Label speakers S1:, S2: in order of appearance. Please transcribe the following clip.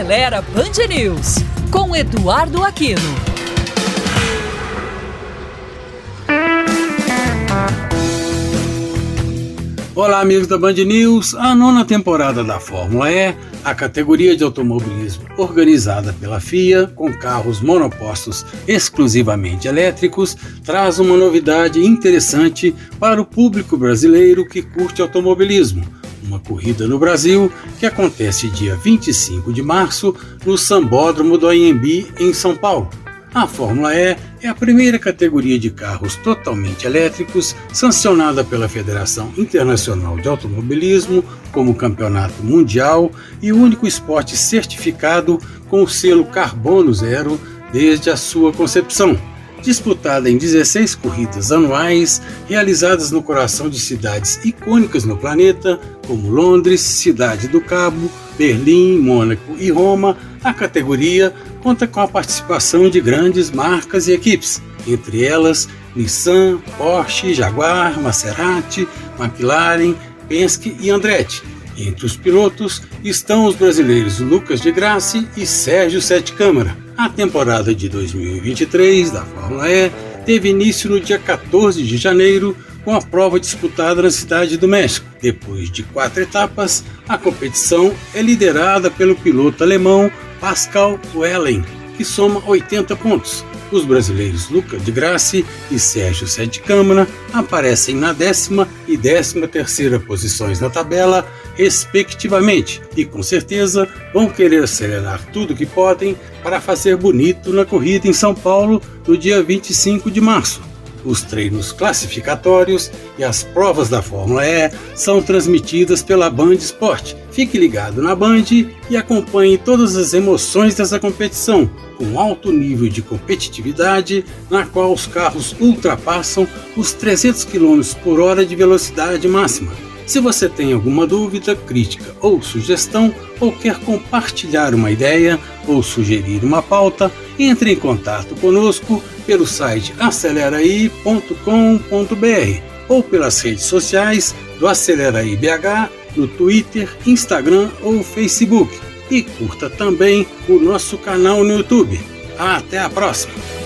S1: Acelera Band News, com Eduardo Aquino.
S2: Olá, amigos da Band News. A nona temporada da Fórmula E, a categoria de automobilismo organizada pela FIA, com carros monopostos exclusivamente elétricos, traz uma novidade interessante para o público brasileiro que curte automobilismo uma corrida no Brasil que acontece dia 25 de março no Sambódromo do Anhembi, em São Paulo. A Fórmula E é a primeira categoria de carros totalmente elétricos sancionada pela Federação Internacional de Automobilismo como campeonato mundial e o único esporte certificado com o selo Carbono Zero desde a sua concepção disputada em 16 corridas anuais, realizadas no coração de cidades icônicas no planeta, como Londres, Cidade do Cabo, Berlim, Mônaco e Roma, a categoria conta com a participação de grandes marcas e equipes, entre elas Nissan, Porsche, Jaguar, Maserati, McLaren, Penske e Andretti. Entre os pilotos estão os brasileiros Lucas de Grassi e Sérgio Sete Câmara. A temporada de 2023 da Fórmula E teve início no dia 14 de janeiro com a prova disputada na Cidade do México. Depois de quatro etapas, a competição é liderada pelo piloto alemão Pascal Wehrlein, que soma 80 pontos. Os brasileiros Luca de Grassi e Sérgio Sete Câmara aparecem na décima e décima terceira posições na tabela, respectivamente, e com certeza vão querer acelerar tudo que podem para fazer bonito na corrida em São Paulo no dia 25 de março. Os treinos classificatórios e as provas da Fórmula E são transmitidas pela Band Sport. Fique ligado na Band e acompanhe todas as emoções dessa competição, com alto nível de competitividade, na qual os carros ultrapassam os 300 km por hora de velocidade máxima. Se você tem alguma dúvida, crítica ou sugestão, ou quer compartilhar uma ideia ou sugerir uma pauta, entre em contato conosco pelo site aceleraí.com.br ou pelas redes sociais do Aceleraí BH no Twitter, Instagram ou Facebook. E curta também o nosso canal no YouTube. Até a próxima!